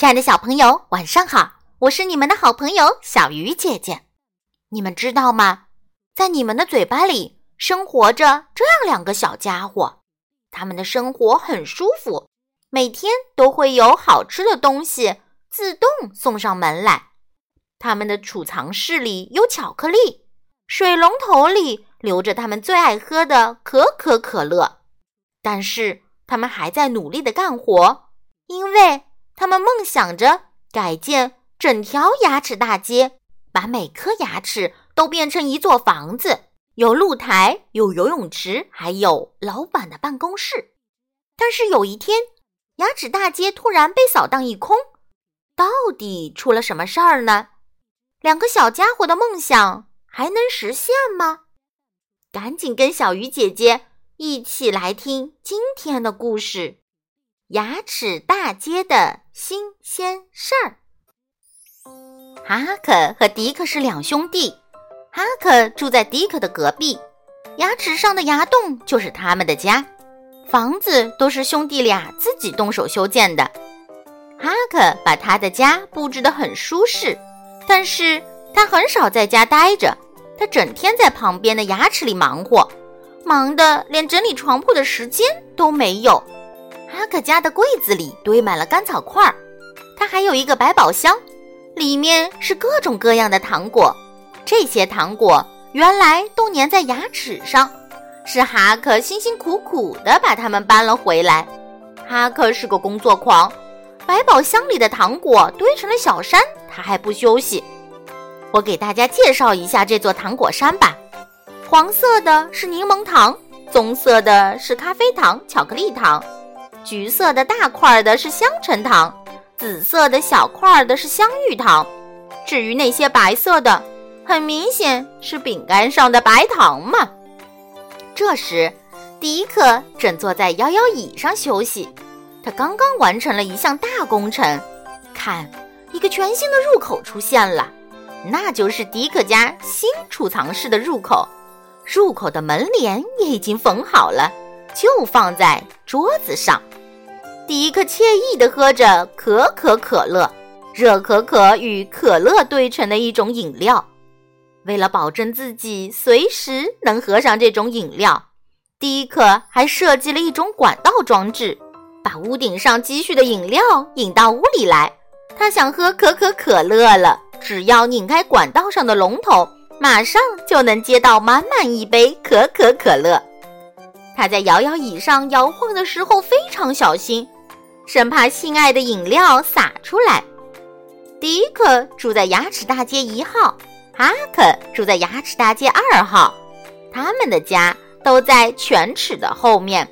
亲爱的小朋友，晚上好！我是你们的好朋友小鱼姐姐。你们知道吗？在你们的嘴巴里生活着这样两个小家伙，他们的生活很舒服，每天都会有好吃的东西自动送上门来。他们的储藏室里有巧克力，水龙头里流着他们最爱喝的可可可乐。但是他们还在努力的干活，因为。他们梦想着改建整条牙齿大街，把每颗牙齿都变成一座房子，有露台，有游泳池，还有老板的办公室。但是有一天，牙齿大街突然被扫荡一空，到底出了什么事儿呢？两个小家伙的梦想还能实现吗？赶紧跟小鱼姐姐一起来听今天的故事。牙齿大街的新鲜事儿。哈克和迪克是两兄弟，哈克住在迪克的隔壁，牙齿上的牙洞就是他们的家，房子都是兄弟俩自己动手修建的。哈克把他的家布置得很舒适，但是他很少在家待着，他整天在旁边的牙齿里忙活，忙得连整理床铺的时间都没有。哈克家的柜子里堆满了干草块儿，他还有一个百宝箱，里面是各种各样的糖果。这些糖果原来都粘在牙齿上，是哈克辛辛苦苦地把它们搬了回来。哈克是个工作狂，百宝箱里的糖果堆成了小山，他还不休息。我给大家介绍一下这座糖果山吧：黄色的是柠檬糖，棕色的是咖啡糖、巧克力糖。橘色的大块的是香橙糖，紫色的小块的是香芋糖。至于那些白色的，很明显是饼干上的白糖嘛。这时，迪克正坐在摇摇椅上休息，他刚刚完成了一项大工程。看，一个全新的入口出现了，那就是迪克家新储藏室的入口。入口的门帘也已经缝好了，就放在桌子上。迪克惬意地喝着可可可乐，热可可与可乐兑成的一种饮料。为了保证自己随时能喝上这种饮料，迪克还设计了一种管道装置，把屋顶上积蓄的饮料引到屋里来。他想喝可可可乐了，只要拧开管道上的龙头，马上就能接到满满一杯可可可乐。他在摇摇椅上摇晃的时候非常小心。生怕心爱的饮料洒出来。迪克住在牙齿大街一号，哈克住在牙齿大街二号，他们的家都在犬齿的后面。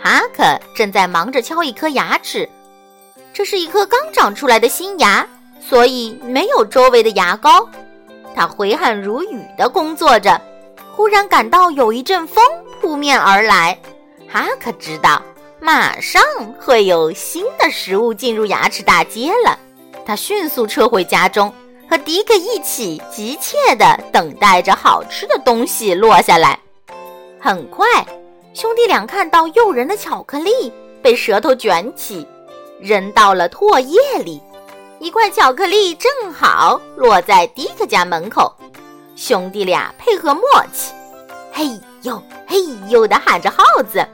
哈克正在忙着敲一颗牙齿，这是一颗刚长出来的新牙，所以没有周围的牙膏。他挥汗如雨地工作着，忽然感到有一阵风扑面而来。哈克知道。马上会有新的食物进入牙齿大街了。他迅速撤回家中，和迪克一起急切地等待着好吃的东西落下来。很快，兄弟俩看到诱人的巧克力被舌头卷起，扔到了唾液里。一块巧克力正好落在迪克家门口。兄弟俩配合默契，嘿呦嘿呦地喊着“耗子”。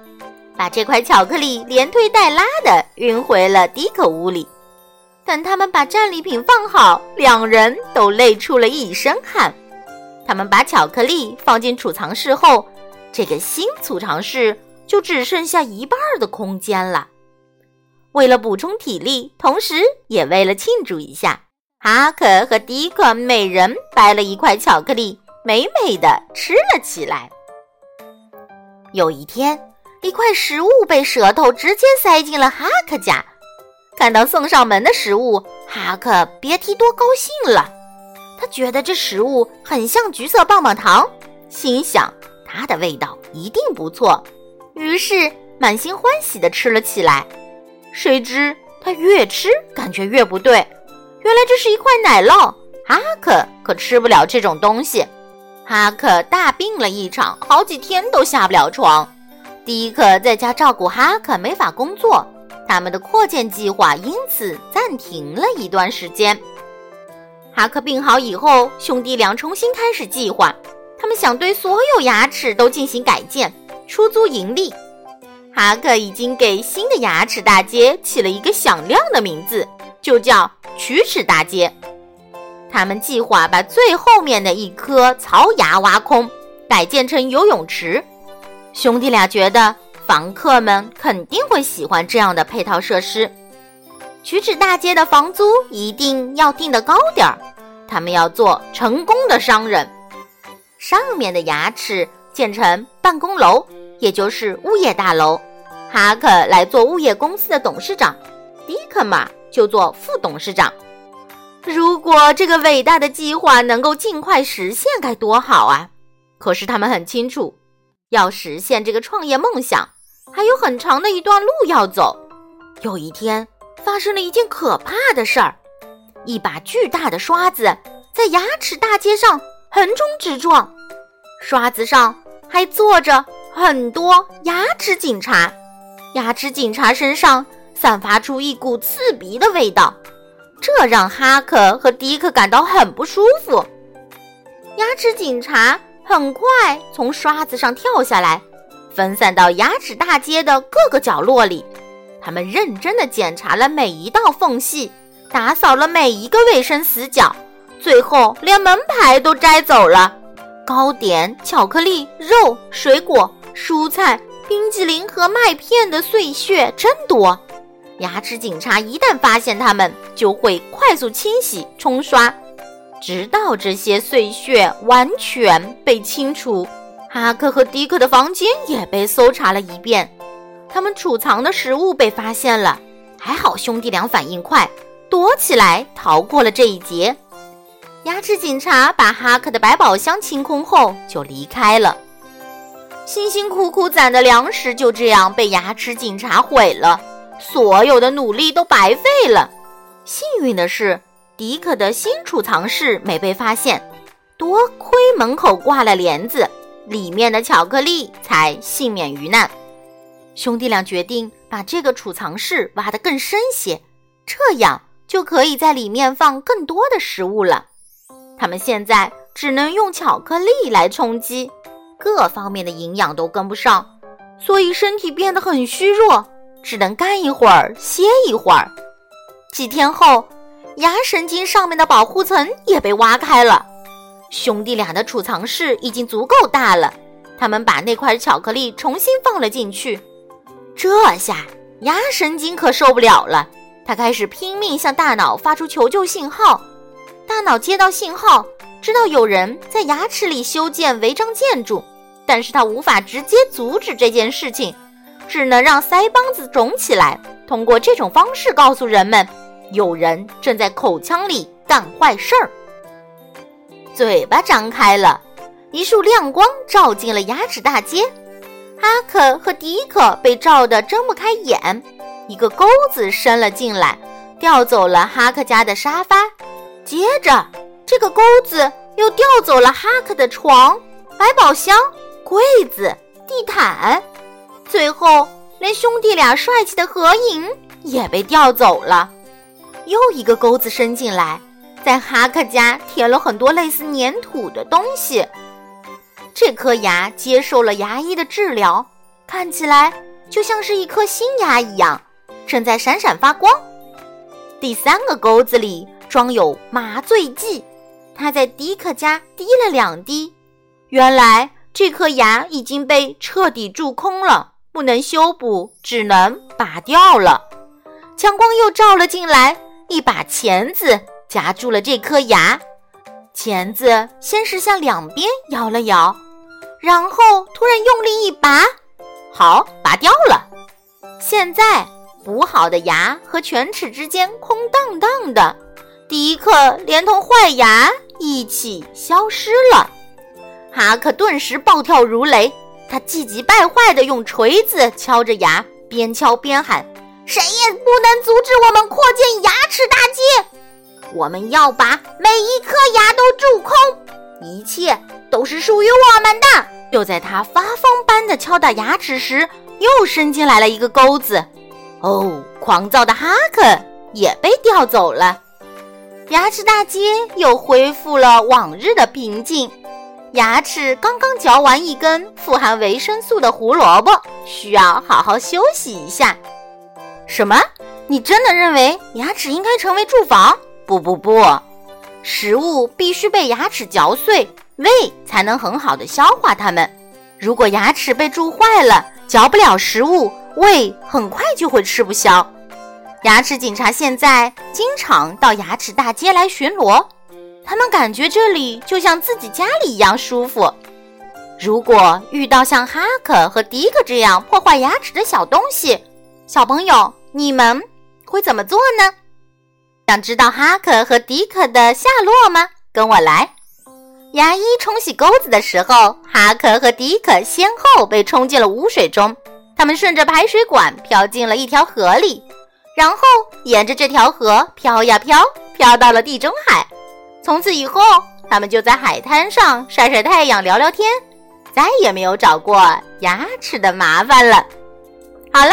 把这块巧克力连推带拉的运回了迪克屋里。等他们把战利品放好，两人都累出了一身汗。他们把巧克力放进储藏室后，这个新储藏室就只剩下一半的空间了。为了补充体力，同时也为了庆祝一下，哈克和迪克每人掰了一块巧克力，美美的吃了起来。有一天。一块食物被舌头直接塞进了哈克家，看到送上门的食物，哈克别提多高兴了。他觉得这食物很像橘色棒棒糖，心想它的味道一定不错，于是满心欢喜地吃了起来。谁知他越吃感觉越不对，原来这是一块奶酪。哈克可吃不了这种东西，哈克大病了一场，好几天都下不了床。迪克在家照顾哈克，没法工作。他们的扩建计划因此暂停了一段时间。哈克病好以后，兄弟俩重新开始计划，他们想对所有牙齿都进行改建，出租盈利。哈克已经给新的牙齿大街起了一个响亮的名字，就叫龋齿大街。他们计划把最后面的一颗槽牙挖空，改建成游泳池。兄弟俩觉得房客们肯定会喜欢这样的配套设施。龋齿大街的房租一定要定得高点儿，他们要做成功的商人。上面的牙齿建成办公楼，也就是物业大楼。哈克来做物业公司的董事长，迪克嘛就做副董事长。如果这个伟大的计划能够尽快实现，该多好啊！可是他们很清楚，要实现这个创业梦想，还有很长的一段路要走。有一天，发生了一件可怕的事儿：一把巨大的刷子在牙齿大街上横冲直撞，刷子上还坐着很多牙齿警察。牙齿警察身上散发出一股刺鼻的味道。这让哈克和迪克感到很不舒服。牙齿警察很快从刷子上跳下来，分散到牙齿大街的各个角落里。他们认真地检查了每一道缝隙，打扫了每一个卫生死角，最后连门牌都摘走了。糕点、巧克力、肉、水果、蔬菜、冰激凌和麦片的碎屑真多。牙齿警察一旦发现它们，就会快速清洗、冲刷，直到这些碎屑完全被清除。哈克和迪克的房间也被搜查了一遍，他们储藏的食物被发现了。还好兄弟俩反应快，躲起来逃过了这一劫。牙齿警察把哈克的百宝箱清空后就离开了，辛辛苦苦攒的粮食就这样被牙齿警察毁了。所有的努力都白费了。幸运的是，迪克的新储藏室没被发现，多亏门口挂了帘子，里面的巧克力才幸免于难。兄弟俩决定把这个储藏室挖得更深些，这样就可以在里面放更多的食物了。他们现在只能用巧克力来充饥，各方面的营养都跟不上，所以身体变得很虚弱。只能干一会儿，歇一会儿。几天后，牙神经上面的保护层也被挖开了。兄弟俩的储藏室已经足够大了，他们把那块巧克力重新放了进去。这下牙神经可受不了了，他开始拼命向大脑发出求救信号。大脑接到信号，知道有人在牙齿里修建违章建筑，但是他无法直接阻止这件事情。只能让腮帮子肿起来，通过这种方式告诉人们，有人正在口腔里干坏事儿。嘴巴张开了，一束亮光照进了牙齿大街。哈克和迪克被照得睁不开眼。一个钩子伸了进来，调走了哈克家的沙发。接着，这个钩子又调走了哈克的床、百宝箱、柜子、地毯。最后，连兄弟俩帅气的合影也被调走了。又一个钩子伸进来，在哈克家填了很多类似粘土的东西。这颗牙接受了牙医的治疗，看起来就像是一颗新牙一样，正在闪闪发光。第三个钩子里装有麻醉剂，他在迪克家滴了两滴。原来这颗牙已经被彻底蛀空了。不能修补，只能拔掉了。强光又照了进来，一把钳子夹住了这颗牙。钳子先是向两边摇了摇，然后突然用力一拔，好，拔掉了。现在补好的牙和犬齿之间空荡荡的，迪克连同坏牙一起消失了。哈克顿时暴跳如雷。他气急败坏地用锤子敲着牙，边敲边喊：“谁也不能阻止我们扩建牙齿大街！我们要把每一颗牙都蛀空，一切都是属于我们的！”就在他发疯般的敲打牙齿时，又伸进来了一个钩子。哦，狂躁的哈克也被调走了。牙齿大街又恢复了往日的平静。牙齿刚刚嚼完一根富含维生素的胡萝卜，需要好好休息一下。什么？你真的认为牙齿应该成为住房？不不不，食物必须被牙齿嚼碎，胃才能很好的消化它们。如果牙齿被蛀坏了，嚼不了食物，胃很快就会吃不消。牙齿警察现在经常到牙齿大街来巡逻，他们感觉这里就像自己家里一样舒服。如果遇到像哈克和迪克这样破坏牙齿的小东西，小朋友，你们会怎么做呢？想知道哈克和迪克的下落吗？跟我来。牙医冲洗钩子的时候，哈克和迪克先后被冲进了污水中。他们顺着排水管飘进了一条河里，然后沿着这条河飘呀飘，飘到了地中海。从此以后，他们就在海滩上晒晒太阳、聊聊天，再也没有找过牙齿的麻烦了。好了。